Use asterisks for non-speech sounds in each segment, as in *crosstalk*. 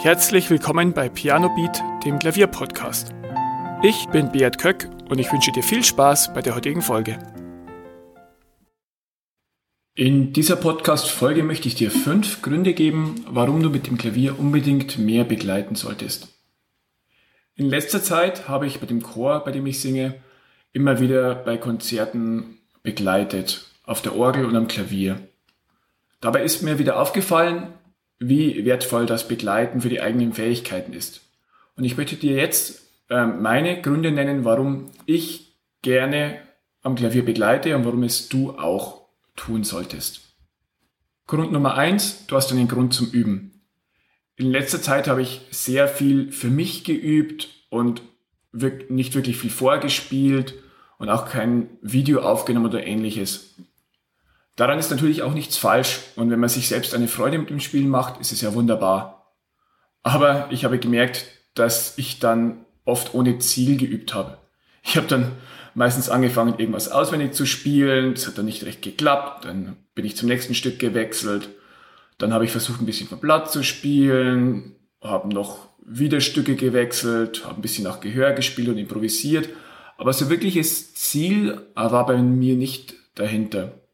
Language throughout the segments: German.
Herzlich willkommen bei Piano Beat, dem Klavierpodcast. Ich bin Beat Köck und ich wünsche dir viel Spaß bei der heutigen Folge. In dieser Podcast-Folge möchte ich dir fünf Gründe geben, warum du mit dem Klavier unbedingt mehr begleiten solltest. In letzter Zeit habe ich bei dem Chor, bei dem ich singe, immer wieder bei Konzerten begleitet, auf der Orgel und am Klavier. Dabei ist mir wieder aufgefallen, wie wertvoll das Begleiten für die eigenen Fähigkeiten ist. Und ich möchte dir jetzt äh, meine Gründe nennen, warum ich gerne am Klavier begleite und warum es du auch tun solltest. Grund Nummer eins, du hast einen Grund zum Üben. In letzter Zeit habe ich sehr viel für mich geübt und nicht wirklich viel vorgespielt und auch kein Video aufgenommen oder ähnliches. Daran ist natürlich auch nichts falsch. Und wenn man sich selbst eine Freude mit dem Spiel macht, ist es ja wunderbar. Aber ich habe gemerkt, dass ich dann oft ohne Ziel geübt habe. Ich habe dann meistens angefangen, irgendwas auswendig zu spielen, das hat dann nicht recht geklappt, dann bin ich zum nächsten Stück gewechselt, dann habe ich versucht, ein bisschen vom Blatt zu spielen, habe noch wieder Stücke gewechselt, habe ein bisschen nach Gehör gespielt und improvisiert, aber so wirkliches Ziel war bei mir nicht dahinter.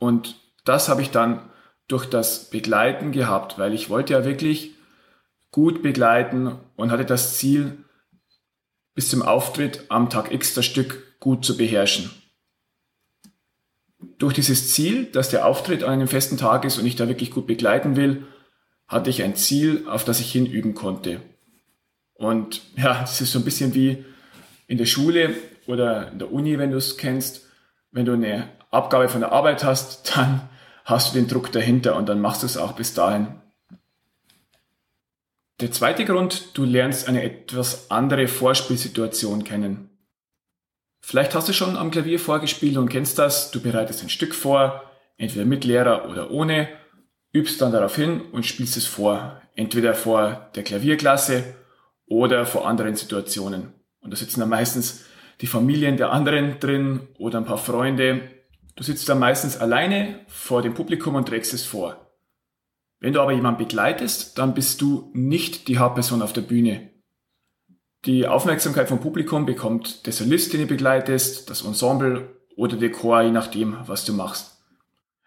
Und das habe ich dann durch das Begleiten gehabt, weil ich wollte ja wirklich gut begleiten und hatte das Ziel, bis zum Auftritt am Tag X das Stück gut zu beherrschen. Durch dieses Ziel, dass der Auftritt an einem festen Tag ist und ich da wirklich gut begleiten will, hatte ich ein Ziel, auf das ich hinüben konnte. Und ja, das ist so ein bisschen wie in der Schule oder in der Uni, wenn du es kennst. Wenn du eine Abgabe von der Arbeit hast, dann hast du den Druck dahinter und dann machst du es auch bis dahin. Der zweite Grund, du lernst eine etwas andere Vorspielsituation kennen. Vielleicht hast du schon am Klavier vorgespielt und kennst das, du bereitest ein Stück vor, entweder mit Lehrer oder ohne, übst dann darauf hin und spielst es vor, entweder vor der Klavierklasse oder vor anderen Situationen. Und da sitzen dann meistens die Familien der anderen drin oder ein paar Freunde Du sitzt dann meistens alleine vor dem Publikum und trägst es vor. Wenn du aber jemanden begleitest, dann bist du nicht die Hauptperson auf der Bühne. Die Aufmerksamkeit vom Publikum bekommt der Solist, den du begleitest, das Ensemble oder der Chor, je nachdem, was du machst.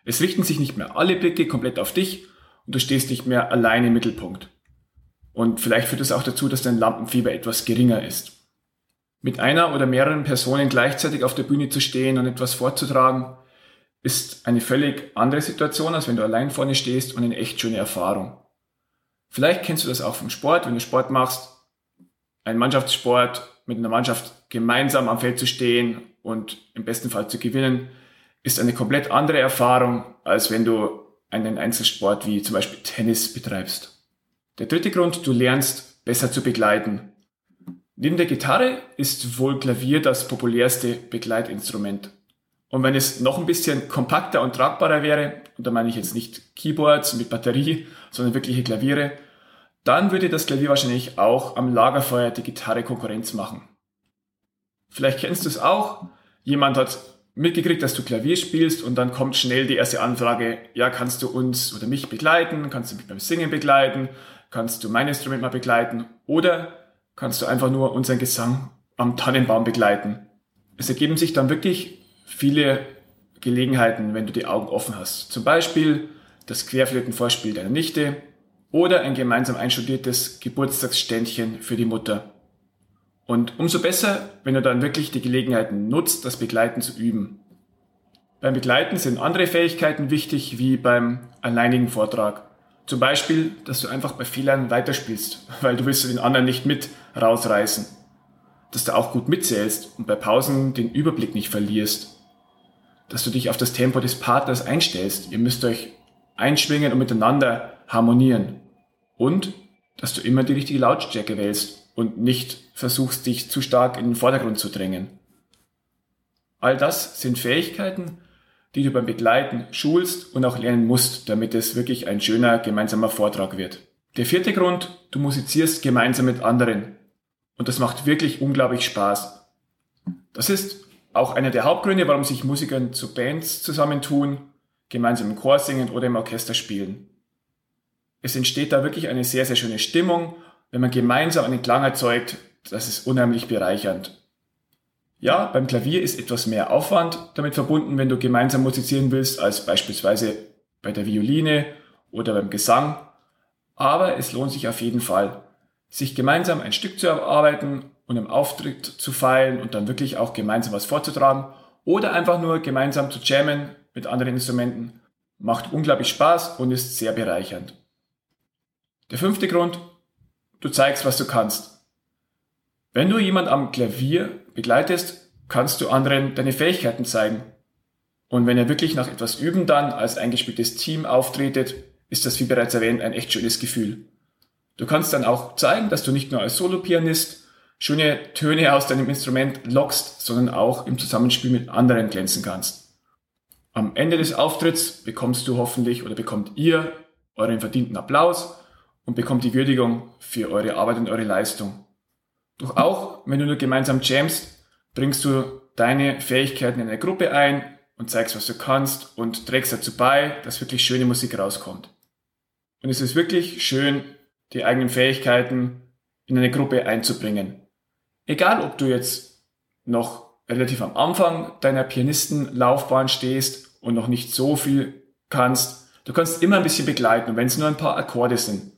Es richten sich nicht mehr alle Blicke komplett auf dich und du stehst nicht mehr alleine im Mittelpunkt. Und vielleicht führt es auch dazu, dass dein Lampenfieber etwas geringer ist. Mit einer oder mehreren Personen gleichzeitig auf der Bühne zu stehen und etwas vorzutragen, ist eine völlig andere Situation, als wenn du allein vorne stehst und eine echt schöne Erfahrung. Vielleicht kennst du das auch vom Sport, wenn du Sport machst, ein Mannschaftssport mit einer Mannschaft gemeinsam am Feld zu stehen und im besten Fall zu gewinnen, ist eine komplett andere Erfahrung, als wenn du einen Einzelsport wie zum Beispiel Tennis betreibst. Der dritte Grund, du lernst besser zu begleiten. Neben der Gitarre ist wohl Klavier das populärste Begleitinstrument. Und wenn es noch ein bisschen kompakter und tragbarer wäre, und da meine ich jetzt nicht Keyboards mit Batterie, sondern wirkliche Klaviere, dann würde das Klavier wahrscheinlich auch am Lagerfeuer die Gitarre Konkurrenz machen. Vielleicht kennst du es auch. Jemand hat mitgekriegt, dass du Klavier spielst und dann kommt schnell die erste Anfrage, ja, kannst du uns oder mich begleiten? Kannst du mich beim Singen begleiten? Kannst du mein Instrument mal begleiten? Oder kannst du einfach nur unseren Gesang am Tannenbaum begleiten? Es ergeben sich dann wirklich viele Gelegenheiten, wenn du die Augen offen hast. Zum Beispiel das Querflötenvorspiel deiner Nichte oder ein gemeinsam einstudiertes Geburtstagsständchen für die Mutter. Und umso besser, wenn du dann wirklich die Gelegenheiten nutzt, das Begleiten zu üben. Beim Begleiten sind andere Fähigkeiten wichtig wie beim alleinigen Vortrag. Zum Beispiel, dass du einfach bei Fehlern weiterspielst, *laughs* weil du willst den anderen nicht mit rausreißen. Dass du auch gut mitzählst und bei Pausen den Überblick nicht verlierst dass du dich auf das Tempo des Partners einstellst. Ihr müsst euch einschwingen und miteinander harmonieren. Und dass du immer die richtige Lautstärke wählst und nicht versuchst, dich zu stark in den Vordergrund zu drängen. All das sind Fähigkeiten, die du beim Begleiten schulst und auch lernen musst, damit es wirklich ein schöner gemeinsamer Vortrag wird. Der vierte Grund, du musizierst gemeinsam mit anderen. Und das macht wirklich unglaublich Spaß. Das ist auch einer der Hauptgründe, warum sich Musiker zu Bands zusammentun, gemeinsam im Chor singen oder im Orchester spielen. Es entsteht da wirklich eine sehr, sehr schöne Stimmung. Wenn man gemeinsam einen Klang erzeugt, das ist unheimlich bereichernd. Ja, beim Klavier ist etwas mehr Aufwand damit verbunden, wenn du gemeinsam musizieren willst, als beispielsweise bei der Violine oder beim Gesang. Aber es lohnt sich auf jeden Fall, sich gemeinsam ein Stück zu erarbeiten und im Auftritt zu feilen und dann wirklich auch gemeinsam was vorzutragen oder einfach nur gemeinsam zu jammen mit anderen Instrumenten. Macht unglaublich Spaß und ist sehr bereichernd. Der fünfte Grund, du zeigst, was du kannst. Wenn du jemand am Klavier begleitest, kannst du anderen deine Fähigkeiten zeigen. Und wenn er wirklich nach etwas Üben dann als eingespieltes Team auftretet, ist das wie bereits erwähnt ein echt schönes Gefühl. Du kannst dann auch zeigen, dass du nicht nur als Solopianist schöne Töne aus deinem Instrument lockst, sondern auch im Zusammenspiel mit anderen glänzen kannst. Am Ende des Auftritts bekommst du hoffentlich oder bekommt ihr euren verdienten Applaus und bekommt die Würdigung für eure Arbeit und eure Leistung. Doch auch, wenn du nur gemeinsam jamst, bringst du deine Fähigkeiten in eine Gruppe ein und zeigst, was du kannst und trägst dazu bei, dass wirklich schöne Musik rauskommt. Und es ist wirklich schön, die eigenen Fähigkeiten in eine Gruppe einzubringen. Egal, ob du jetzt noch relativ am Anfang deiner Pianistenlaufbahn stehst und noch nicht so viel kannst, du kannst immer ein bisschen begleiten, wenn es nur ein paar Akkorde sind.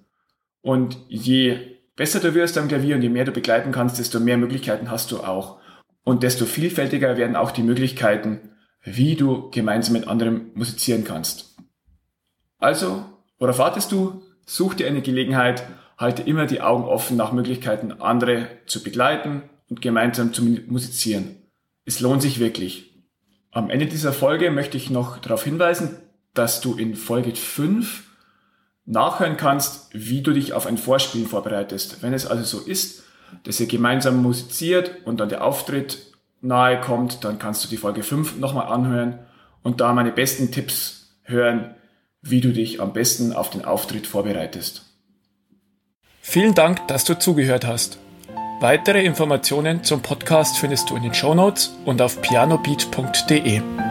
Und je besser du wirst am Klavier und je mehr du begleiten kannst, desto mehr Möglichkeiten hast du auch. Und desto vielfältiger werden auch die Möglichkeiten, wie du gemeinsam mit anderen musizieren kannst. Also, worauf wartest du? Such dir eine Gelegenheit halte immer die Augen offen nach Möglichkeiten, andere zu begleiten und gemeinsam zu musizieren. Es lohnt sich wirklich. Am Ende dieser Folge möchte ich noch darauf hinweisen, dass du in Folge 5 nachhören kannst, wie du dich auf ein Vorspielen vorbereitest. Wenn es also so ist, dass ihr gemeinsam musiziert und dann der Auftritt nahe kommt, dann kannst du die Folge 5 nochmal anhören und da meine besten Tipps hören, wie du dich am besten auf den Auftritt vorbereitest. Vielen Dank, dass du zugehört hast. Weitere Informationen zum Podcast findest du in den Show Notes und auf pianobeat.de.